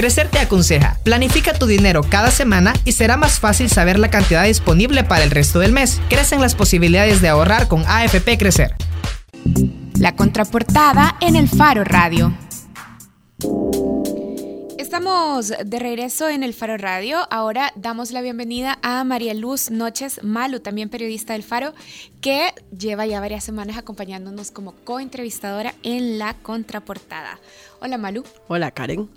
Crecer te aconseja, planifica tu dinero cada semana y será más fácil saber la cantidad disponible para el resto del mes. Crecen las posibilidades de ahorrar con AFP Crecer. La contraportada en el Faro Radio. Estamos de regreso en el Faro Radio. Ahora damos la bienvenida a María Luz Noches Malu, también periodista del Faro, que lleva ya varias semanas acompañándonos como coentrevistadora en la contraportada. Hola Malu. Hola Karen.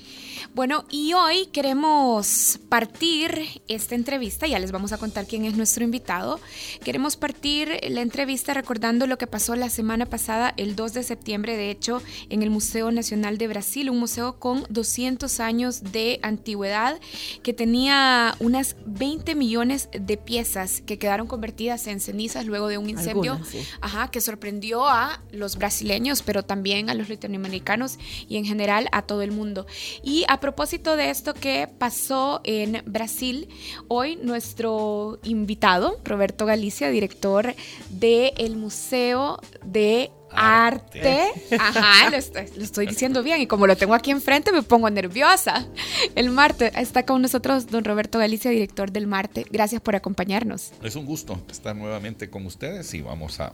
Bueno, y hoy queremos partir esta entrevista, ya les vamos a contar quién es nuestro invitado. Queremos partir la entrevista recordando lo que pasó la semana pasada, el 2 de septiembre, de hecho, en el Museo Nacional de Brasil, un museo con 200 años de antigüedad que tenía unas 20 millones de piezas que quedaron convertidas en cenizas luego de un incendio ajá, que sorprendió a los brasileños, pero también a los latinoamericanos y en general a todo el mundo. Y a propósito de esto que pasó en Brasil, hoy nuestro invitado, Roberto Galicia, director del Museo de Arte. Ajá, lo estoy, diciendo bien y como lo tengo aquí enfrente me pongo nerviosa. El Marte está con nosotros don Roberto Galicia, director del Marte. Gracias por acompañarnos. Es un gusto estar nuevamente con ustedes y vamos a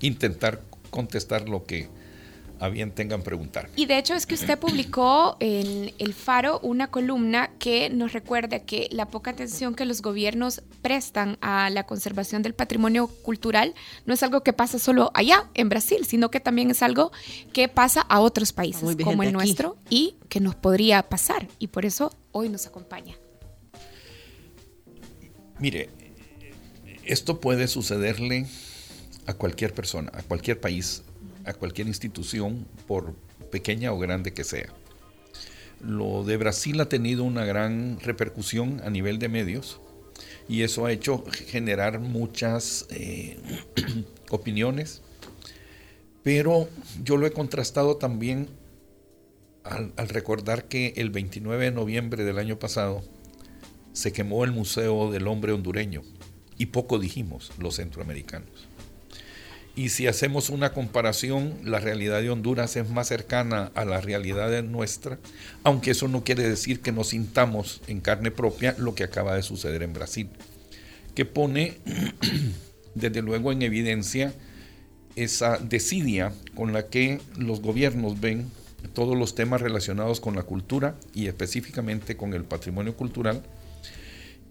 intentar contestar lo que a bien tengan preguntar. Y de hecho es que usted publicó en El Faro una columna que nos recuerda que la poca atención que los gobiernos prestan a la conservación del patrimonio cultural no es algo que pasa solo allá, en Brasil, sino que también es algo que pasa a otros países como el nuestro y que nos podría pasar. Y por eso hoy nos acompaña. Mire, esto puede sucederle a cualquier persona, a cualquier país a cualquier institución, por pequeña o grande que sea. Lo de Brasil ha tenido una gran repercusión a nivel de medios y eso ha hecho generar muchas eh, opiniones, pero yo lo he contrastado también al, al, recordar que el 29 de noviembre del año pasado se quemó el Museo del Hombre Hondureño y poco dijimos los centroamericanos. Y si hacemos una comparación, la realidad de Honduras es más cercana a la realidad de nuestra, aunque eso no quiere decir que nos sintamos en carne propia lo que acaba de suceder en Brasil, que pone desde luego en evidencia esa desidia con la que los gobiernos ven todos los temas relacionados con la cultura y específicamente con el patrimonio cultural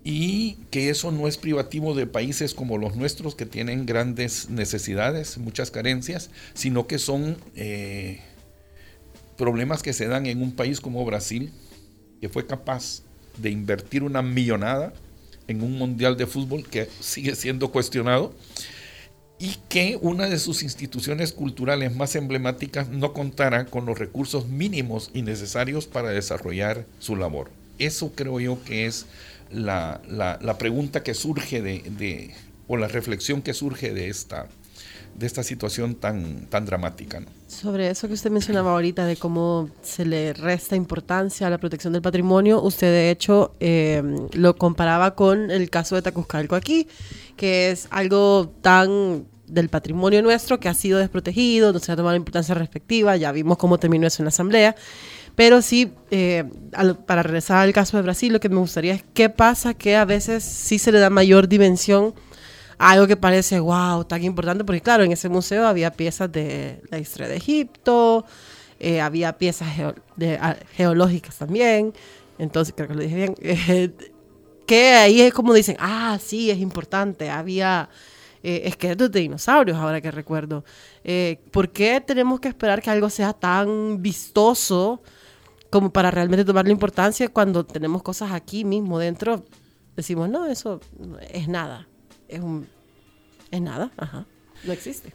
y que eso no es privativo de países como los nuestros que tienen grandes necesidades, muchas carencias, sino que son eh, problemas que se dan en un país como Brasil, que fue capaz de invertir una millonada en un mundial de fútbol que sigue siendo cuestionado y que una de sus instituciones culturales más emblemáticas no contara con los recursos mínimos y necesarios para desarrollar su labor. Eso creo yo que es la, la, pregunta que surge de, o la reflexión que surge de esta, de esta situación tan, tan dramática. Sobre eso que usted mencionaba ahorita, de cómo se le resta importancia a la protección del patrimonio, usted de hecho em, lo comparaba con el caso de Tacuzcalco aquí, que es algo tan del patrimonio nuestro que ha sido desprotegido, no se ha tomado la importancia respectiva, ya vimos cómo terminó eso en la Asamblea, pero sí, eh, para regresar al caso de Brasil, lo que me gustaría es qué pasa que a veces sí se le da mayor dimensión a algo que parece, wow, tan importante, porque claro, en ese museo había piezas de la historia de Egipto, eh, había piezas geológicas también, entonces creo que lo dije bien, eh, que ahí es como dicen, ah, sí, es importante, había esqueletos de dinosaurios, ahora que recuerdo. ¿Por qué tenemos que esperar que algo sea tan vistoso? Como para realmente tomar la importancia cuando tenemos cosas aquí mismo dentro, decimos, no, eso es nada, es, un, es nada, no existe.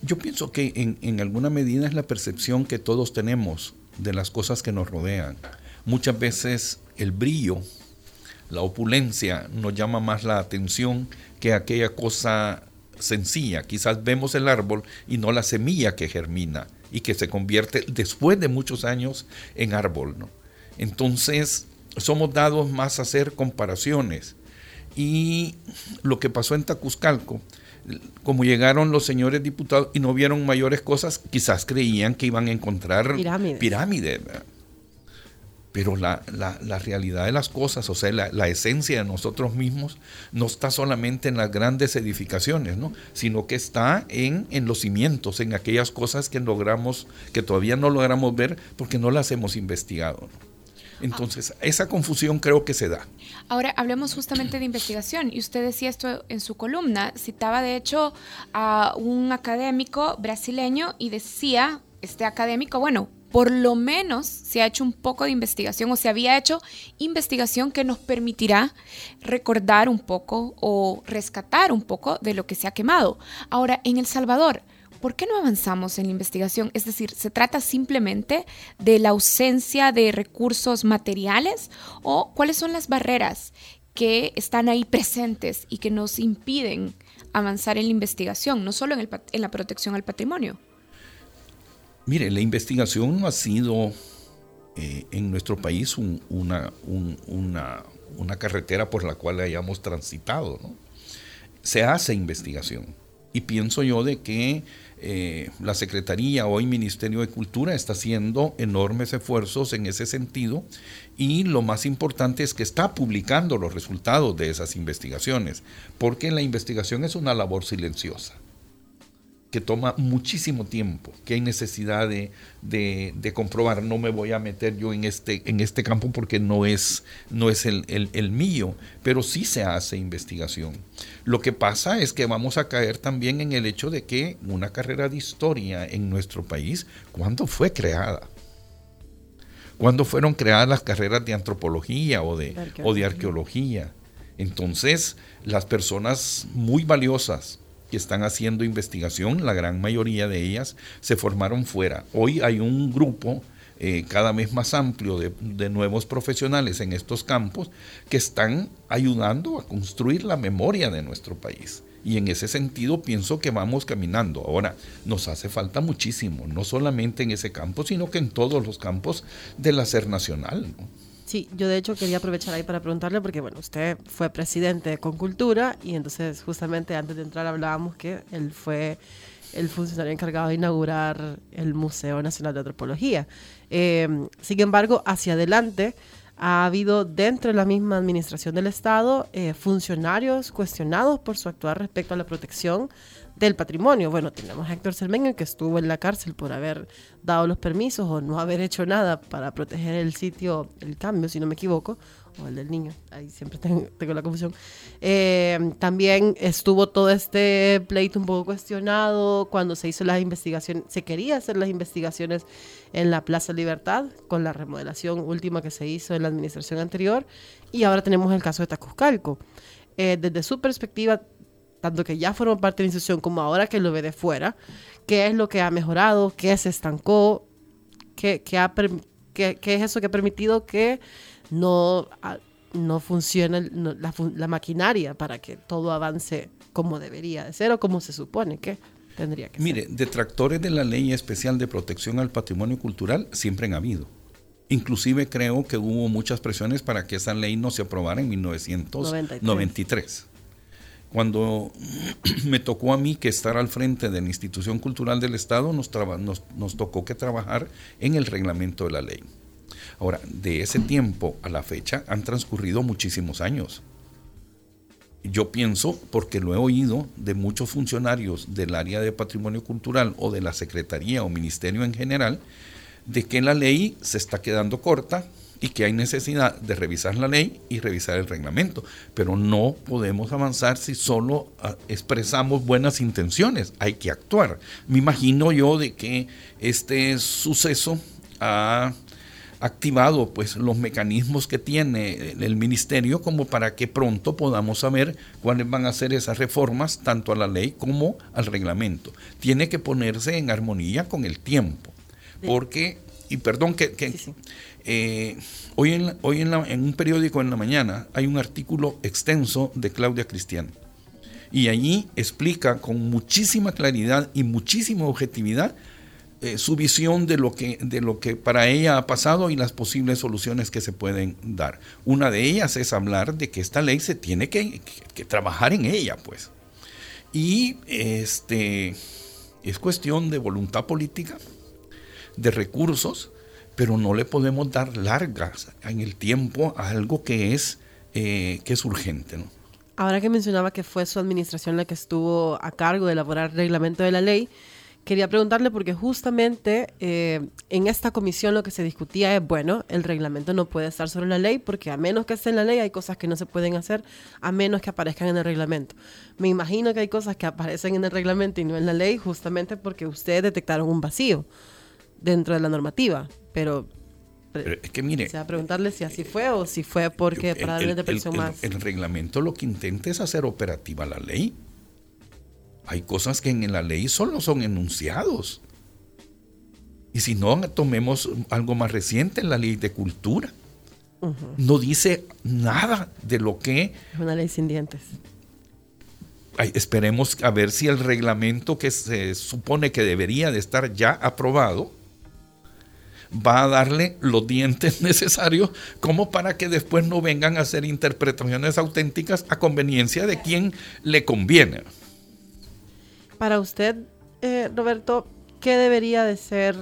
Yo pienso que en, en alguna medida es la percepción que todos tenemos de las cosas que nos rodean. Muchas veces el brillo, la opulencia nos llama más la atención que aquella cosa sencilla. Quizás vemos el árbol y no la semilla que germina y que se convierte después de muchos años en árbol. ¿no? Entonces, somos dados más a hacer comparaciones. Y lo que pasó en Tacuzcalco, como llegaron los señores diputados y no vieron mayores cosas, quizás creían que iban a encontrar pirámides. Pero la, realidad de las cosas, o sea, la, esencia de nosotros mismos, no está solamente en las grandes edificaciones, ¿no? sino que está en, en los cimientos, en aquellas cosas que logramos, que todavía no logramos ver porque no las hemos investigado. Entonces, esa confusión creo que se da. Ahora, hablemos justamente de investigación. Y usted decía esto en su columna. Citaba, de hecho, a un académico brasileño y decía, este académico, bueno, por lo menos se ha hecho un poco de investigación o se había hecho investigación que nos permitirá recordar un poco o rescatar un poco de lo que se ha quemado. Ahora, en El Salvador, ¿por qué no avanzamos en la investigación? Es decir, ¿se trata simplemente de la ausencia de recursos materiales o cuáles son las barreras que están ahí presentes y que nos impiden avanzar en la investigación, no solo en, en la protección al patrimonio? Mire, la investigación no ha sido eh, en nuestro país una, una, carretera por la cual hayamos transitado. Se hace investigación. Y pienso yo de que eh, la Secretaría, hoy Ministerio de Cultura, está haciendo enormes esfuerzos en ese sentido y lo más importante es que está publicando los resultados de esas investigaciones, porque la investigación es una labor silenciosa que toma muchísimo tiempo, que hay necesidad de, comprobar. No me voy a meter yo en este, en este campo porque no es, no es el, el, mío, pero sí se hace investigación. Lo que pasa es que vamos a caer también en el hecho de que una carrera de historia en nuestro país, ¿cuándo fue creada? ¿Cuándo fueron creadas las carreras de antropología o de, o de arqueología? Entonces, las personas muy valiosas, están haciendo investigación, la gran mayoría de ellas se formaron fuera. Hoy hay un grupo eh, cada vez más amplio de, nuevos profesionales en estos campos que están ayudando a construir la memoria de nuestro país. Y en ese sentido pienso que vamos caminando. Ahora, nos hace falta muchísimo, no solamente en ese campo, sino que en todos los campos del hacer nacional. Sí, yo de hecho quería aprovechar ahí para preguntarle, porque bueno, usted fue presidente con Cultura y entonces justamente antes de entrar hablábamos que él fue el funcionario encargado de inaugurar el Museo Nacional de Antropología. Eh, sin embargo, hacia adelante ha habido dentro de la misma administración del Estado eh, funcionarios cuestionados por su actuar respecto a la protección del patrimonio. Bueno, tenemos a Héctor Cermeño que estuvo en la cárcel por haber dado los permisos o no haber hecho nada para proteger el sitio, el cambio, si no me equivoco, o el del niño, ahí siempre tengo, la confusión. Eh, también estuvo todo este pleito un poco cuestionado cuando se hizo las investigaciones, se quería hacer las investigaciones en la Plaza Libertad con la remodelación última que se hizo en la administración anterior y ahora tenemos el caso de Tacuzcalco. Eh, desde su perspectiva, tanto que ya formó parte de la institución como ahora que lo ve de fuera, qué es lo que ha mejorado, qué se estancó, qué, ha, qué, es eso que ha permitido que no, no funcione la, maquinaria para que todo avance como debería de ser o como se supone que tendría que ser. Mire, detractores de la ley especial de protección al patrimonio cultural siempre han habido. Inclusive creo que hubo muchas presiones para que esa ley no se aprobara en 1993. Cuando me tocó a mí que estar al frente de la institución cultural del Estado, nos, nos, tocó que trabajar en el reglamento de la ley. Ahora, de ese tiempo a la fecha han transcurrido muchísimos años. Yo pienso, porque lo he oído de muchos funcionarios del área de patrimonio cultural o de la Secretaría o Ministerio en general, de que la ley se está quedando corta, y que hay necesidad de revisar la ley y revisar el reglamento. Pero no podemos avanzar si solo ah, expresamos buenas intenciones, hay que actuar. Me imagino yo de que este suceso ha activado pues los mecanismos que tiene el ministerio como para que pronto podamos saber cuáles van a ser esas reformas tanto a la ley como al reglamento. Tiene que ponerse en armonía con el tiempo, porque y perdón que, eh, hoy, en, hoy en, un periódico en la mañana hay un artículo extenso de Claudia Cristian. Y allí explica con muchísima claridad y muchísima objetividad eh, su visión de lo, que, de lo que para ella ha pasado y las posibles soluciones que se pueden dar. Una de ellas es hablar de que esta ley se tiene que, que trabajar en ella, pues. Y este, es cuestión de voluntad política, de recursos pero no le podemos dar largas en el tiempo a algo que es, eh, que es urgente. ¿no? Ahora que mencionaba que fue su administración la que estuvo a cargo de elaborar el reglamento de la ley, quería preguntarle porque justamente eh, en esta comisión lo que se discutía es, bueno, el reglamento no puede estar sobre la ley porque a menos que esté en la ley hay cosas que no se pueden hacer a menos que aparezcan en el reglamento. Me imagino que hay cosas que aparecen en el reglamento y no en la ley justamente porque ustedes detectaron un vacío dentro de la normativa, pero... es que mire... O sea, preguntarle si así fue o si fue porque para darle de más... el reglamento lo que intenta es hacer operativa la ley hay cosas que en la ley solo son enunciados. Y si no, tomemos algo más reciente, la ley de cultura. No dice nada de lo que... Es una ley sin dientes. esperemos a ver si el reglamento que se supone que debería de estar ya aprobado va a darle los dientes necesarios como para que después no vengan a hacer interpretaciones auténticas a conveniencia de quien le conviene. Para usted, eh, Roberto, ¿qué debería de ser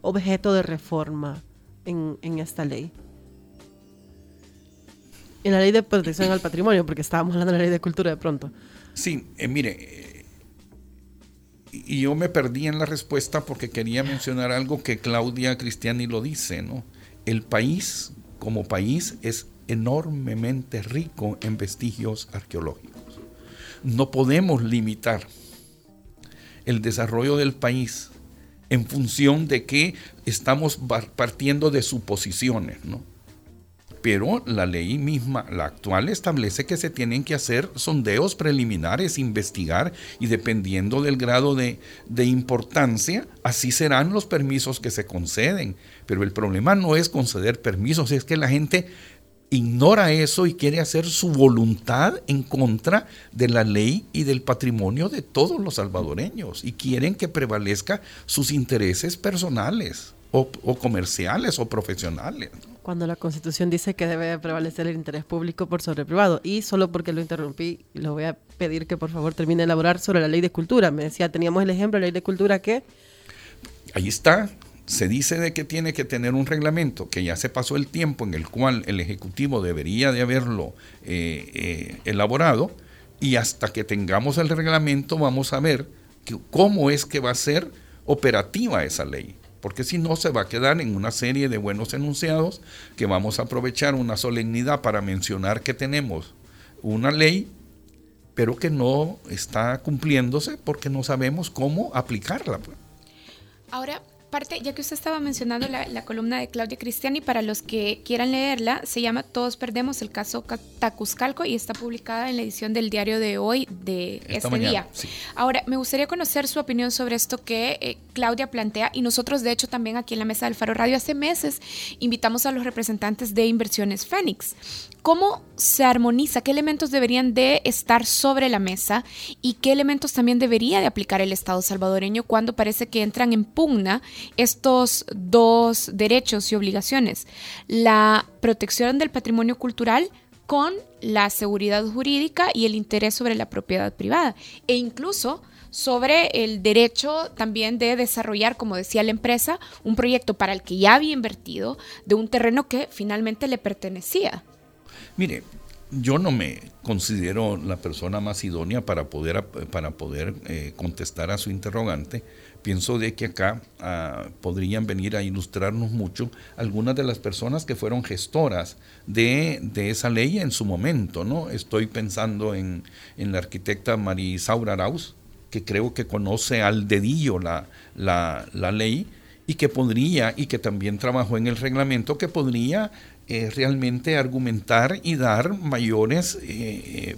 objeto de reforma en, esta ley? En la ley de protección al patrimonio, porque estábamos hablando de la ley de cultura de pronto. Sí, eh, mire, y yo me perdí en la respuesta porque quería mencionar algo que Claudia Cristiani lo dice, ¿no? El país, como país, es enormemente rico en vestigios arqueológicos. No podemos limitar el desarrollo del país en función de que estamos partiendo de suposiciones, ¿no? Pero la ley misma, la actual, establece que se tienen que hacer sondeos preliminares, investigar, y dependiendo del grado de, de importancia, así serán los permisos que se conceden. Pero el problema no es conceder permisos, es que la gente ignora eso y quiere hacer su voluntad en contra de la ley y del patrimonio de todos los salvadoreños y quieren que prevalezca sus intereses personales o, comerciales o profesionales. Cuando la Constitución dice que debe prevalecer el interés público por sobre privado y solo porque lo interrumpí, lo voy a pedir que por favor termine de elaborar sobre la ley de cultura. Me decía, teníamos el ejemplo de la ley de cultura que... Ahí está, se dice de que tiene que tener un reglamento, que ya se pasó el tiempo en el cual el Ejecutivo debería de haberlo eh, eh, elaborado, y hasta que tengamos el reglamento vamos a ver cómo es que va a ser operativa esa ley. Porque si no, se va a quedar en una serie de buenos enunciados que vamos a aprovechar una solemnidad para mencionar que tenemos una ley, pero que no está cumpliéndose porque no sabemos cómo aplicarla. Pues. Ahora, parte, ya que usted estaba mencionando la, columna de Claudia Cristiani, para los que quieran leerla, se llama Todos Perdemos el caso Tacuzcalco y está publicada en la edición del diario de hoy de este día. Ahora, me gustaría conocer su opinión sobre esto que eh, Claudia plantea y nosotros, de hecho, también aquí en la mesa del Faro Radio hace meses invitamos a los representantes de Inversiones Fénix. ¿Cómo se armoniza? ¿Qué elementos deberían de estar sobre la mesa y qué elementos también debería de aplicar el Estado salvadoreño cuando parece que entran en pugna estos dos derechos y obligaciones? La protección del patrimonio cultural con la seguridad jurídica y el interés sobre la propiedad privada e incluso sobre el derecho también de desarrollar, como decía la empresa, un proyecto para el que ya había invertido de un terreno que finalmente le pertenecía. Mire, yo no me considero la persona más idónea para poder, para poder eh, contestar a su interrogante. Pienso de que acá ah, podrían venir a ilustrarnos mucho algunas de las personas que fueron gestoras de, esa ley en su momento. ¿no? Estoy pensando en, la arquitecta Marisaura Arauz, que creo que conoce al dedillo la, la, la ley y que podría, y que también trabajó en el reglamento, que podría eh, realmente argumentar y dar mayores eh,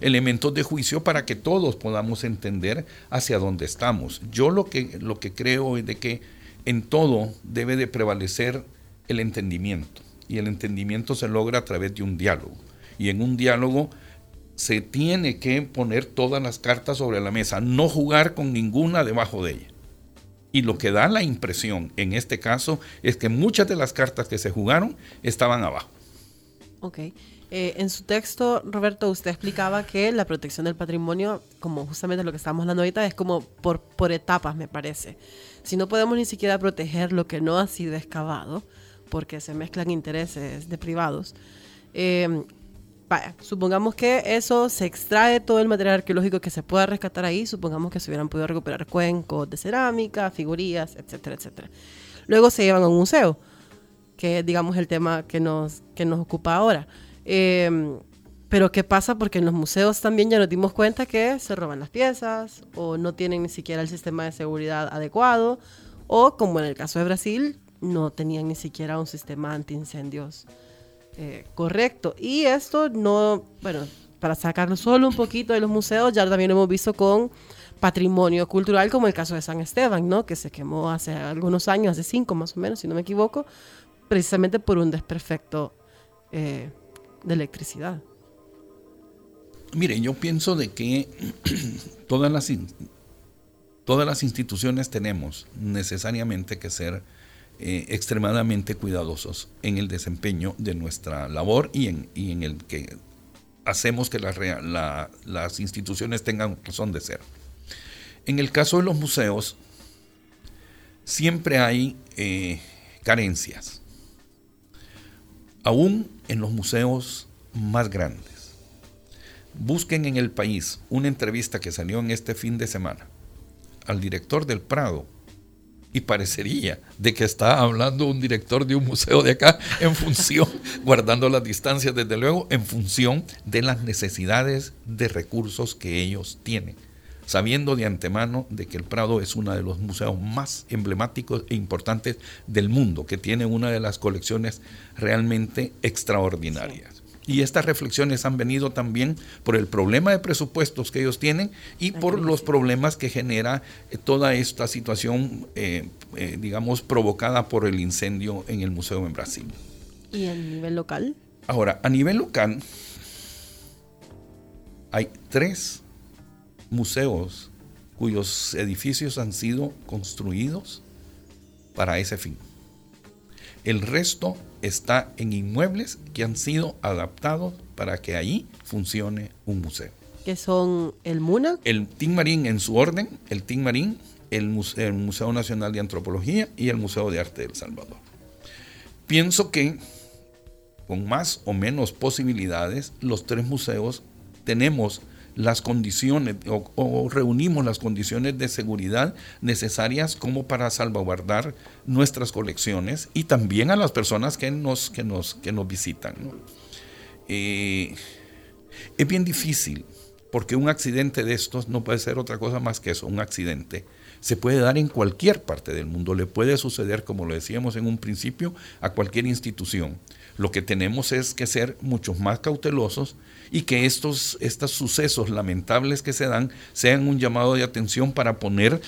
elementos de juicio para que todos podamos entender hacia dónde estamos. Yo lo que, lo que creo es de que en todo debe de prevalecer el entendimiento y el entendimiento se logra a través de un diálogo y en un diálogo se tiene que poner todas las cartas sobre la mesa, no jugar con ninguna debajo de ella. Y lo que da la impresión en este caso es que muchas de las cartas que se jugaron estaban abajo. Ok. Eh, en su texto, Roberto, usted explicaba que la protección del patrimonio, como justamente lo que estamos hablando ahorita, es como por, por etapas, me parece. Si no podemos ni siquiera proteger lo que no ha sido excavado, porque se mezclan intereses de privados, eh, vaya, supongamos que eso se extrae todo el material arqueológico que se pueda rescatar ahí, supongamos que se hubieran podido recuperar cuencos de cerámica, figurillas, etcétera, etcétera. Luego se llevan a un museo, que digamos, el tema que nos, que nos ocupa ahora. Em, pero ¿qué pasa? Porque en los museos también ya nos dimos cuenta que se roban las piezas o no tienen ni siquiera el sistema de seguridad adecuado o como en el caso de Brasil, no tenían ni siquiera un sistema antiincendios eh, correcto. Y esto no, bueno, para sacarlo solo un poquito de los museos, ya también lo hemos visto con patrimonio cultural, como el caso de San Esteban, ¿no? Que se quemó hace algunos años, hace cinco más o menos, si no me equivoco, precisamente por un desperfecto eh, de electricidad. Mire, yo pienso de que todas las, todas las instituciones tenemos necesariamente que ser eh, extremadamente cuidadosos en el desempeño de nuestra labor y en, en el que hacemos que las instituciones tengan razón de ser. En el caso de los museos, siempre hay eh, carencias aún en los museos más grandes. Busquen en el país una entrevista que salió en este fin de semana al director del Prado y parecería de que está hablando un director de un museo de acá en función, guardando las distancias desde luego, en función de las necesidades de recursos que ellos tienen sabiendo de antemano de que el Prado es uno de los museos más emblemáticos e importantes del mundo, que tiene una de las colecciones realmente extraordinarias. Y estas reflexiones han venido también por el problema de presupuestos que ellos tienen y por los problemas que genera eh, toda esta situación, eh, eh, digamos, provocada por el incendio en el museo en Brasil. ¿Y a nivel local? Ahora, a nivel local, hay tres museos cuyos edificios han sido construidos para ese fin. El resto está en inmuebles que han sido adaptados para que ahí funcione un museo. ¿Qué son el MUNA? El TIN Marín en su orden, el TIN Marín, el, el Museo Nacional de Antropología y el Museo de Arte del Salvador. Pienso que con más o menos posibilidades, los tres museos tenemos las condiciones o, reunimos las condiciones de seguridad necesarias como para salvaguardar nuestras colecciones y también a las personas que nos, que nos, que nos visitan. Eh, es bien difícil porque un accidente de estos no puede ser otra cosa más que eso, un accidente. Se puede dar en cualquier parte del mundo, le puede suceder, como lo decíamos en un principio, a cualquier institución. Lo que tenemos es que ser mucho más cautelosos y que estos, estos sucesos lamentables que se dan sean un llamado de atención para poner,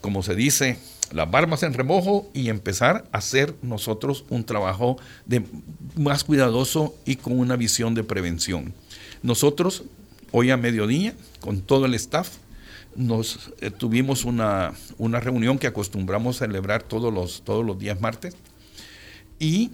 como se dice, las barbas en remojo y empezar a hacer nosotros un trabajo de, más cuidadoso y con una visión de prevención. Nosotros, hoy a mediodía, con todo el staff, nos eh, tuvimos una, una, reunión que acostumbramos a celebrar todos los, todos los días martes y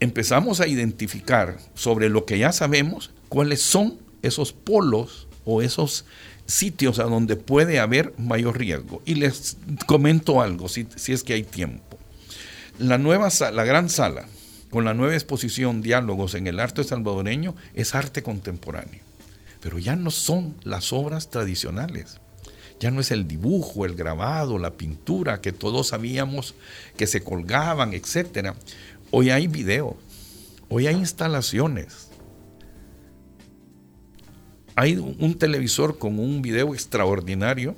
empezamos a identificar sobre lo que ya sabemos cuáles son esos polos o esos sitios a donde puede haber mayor riesgo. Y les comento algo, si, es que hay tiempo. La, nueva la gran sala, con la nueva exposición Diálogos en el arte salvadoreño, es arte contemporáneo. Pero ya no son las obras tradicionales. Ya no es el dibujo, el grabado, la pintura que todos sabíamos que se colgaban, etc. Hoy hay video, hoy hay instalaciones, hay un televisor con un video extraordinario,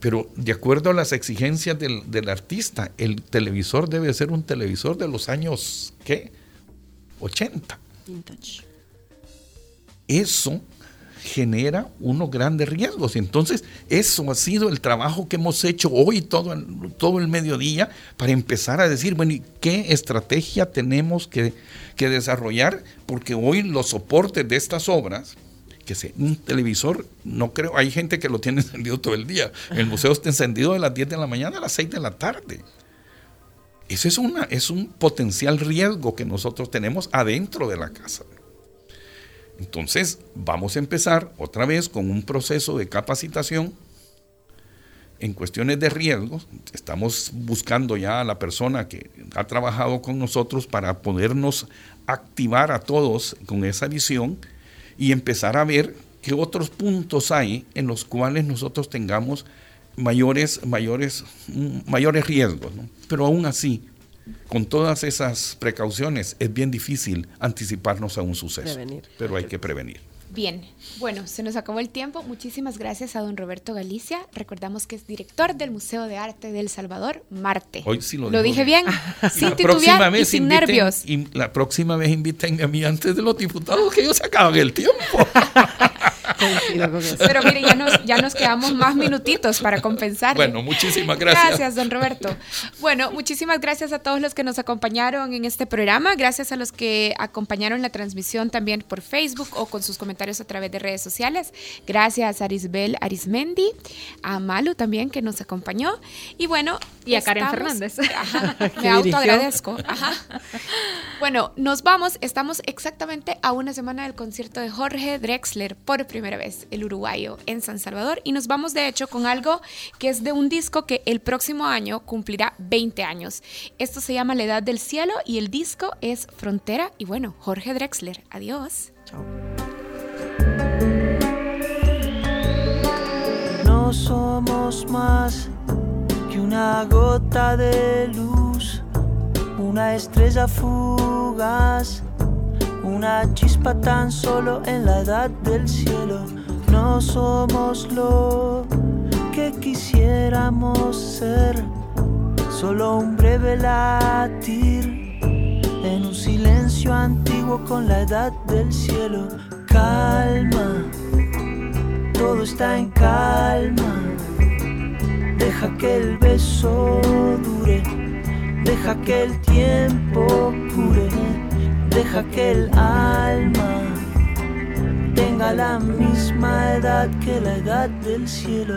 pero de acuerdo a las exigencias del, artista, el televisor debe ser un televisor de los años, ¿qué? 80. Eso genera unos grandes riesgos. Entonces, eso ha sido el trabajo que hemos hecho hoy todo el, todo el mediodía para empezar a decir, bueno, ¿y qué estrategia tenemos que, que desarrollar? Porque hoy los soportes de estas obras que un televisor, no creo, hay gente que lo tiene encendido todo el día. El museo está encendido de las 10 de la mañana a las 6 de la tarde. Ese es, una, es un potencial riesgo que nosotros tenemos adentro de la casa. Entonces, vamos a empezar otra vez con un proceso de capacitación en cuestiones de riesgo. Estamos buscando ya a la persona que ha trabajado con nosotros para podernos activar a todos con esa visión y empezar a ver qué otros puntos hay en los cuales nosotros tengamos mayores, mayores, mayores riesgos. Pero aún así, con todas esas precauciones es bien difícil anticiparnos a un suceso. Pero hay que prevenir. Bien, bueno, se nos acabó el tiempo. Muchísimas gracias a don Roberto Galicia. Recordamos que es director del Museo de Arte del Salvador, Marte. Hoy sí lo, ¿Lo dije bien. sin titubear y sin nervios. Y la próxima vez invítenme a mí antes de los diputados que ellos se acaban el tiempo. Pero mire, ya nos, ya nos quedamos más minutitos para compensar. Bueno, muchísimas gracias. Gracias, don Roberto. Bueno, muchísimas gracias a todos los que nos acompañaron en este programa. Gracias a los que acompañaron la transmisión también por Facebook o con sus comentarios a través de redes sociales. Gracias a Arisbel Arismendi, a Malu también que nos acompañó. Y bueno, y a Karen Fernández. me autoagradezco. Ajá. Bueno, nos vamos. Estamos exactamente a una semana del concierto de Jorge Drexler por primera vez, el uruguayo, en San Salvador. Y nos vamos de hecho con algo que es de un disco que el próximo año cumplirá 20 años. Esto se llama La Edad del Cielo y el disco es Frontera. Y bueno, Jorge Drexler. Adiós. Chao. No somos más que una gota de luz, una estrella fugaz una chispa tan solo en la edad del cielo. No somos lo que quisiéramos ser, solo un breve latir en un silencio antiguo con la edad del cielo. Calma, todo está en calma. Deja que el beso dure, deja que el tiempo cure deja que el alma tenga la misma edad que la edad del cielo.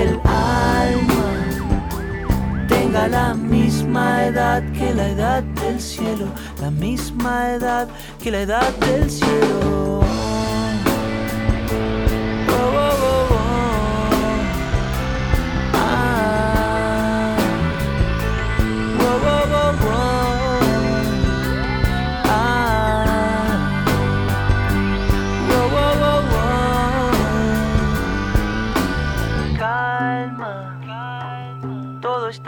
deja que el la misma edad que la edad del cielo, la misma edad que la edad del cielo.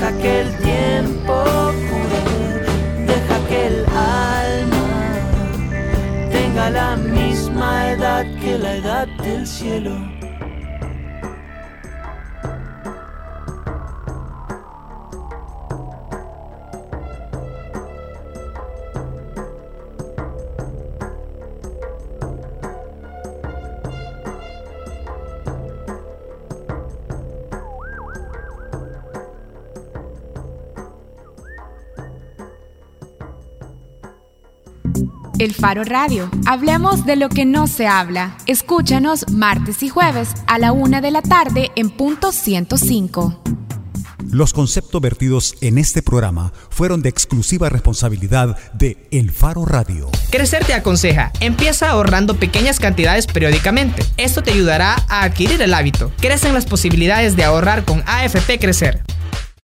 deja que el tiempo la misma edad que la edad del cielo. El Faro Radio. Hablemos de lo que no se habla. Escúchanos martes y jueves a la una de la tarde en punto 105. Los conceptos vertidos en este programa fueron de exclusiva responsabilidad de El Faro Radio. Crecer te aconseja, empieza ahorrando pequeñas cantidades periódicamente. Esto te ayudará a adquirir el hábito. Crecen las posibilidades de ahorrar con AFP Crecer.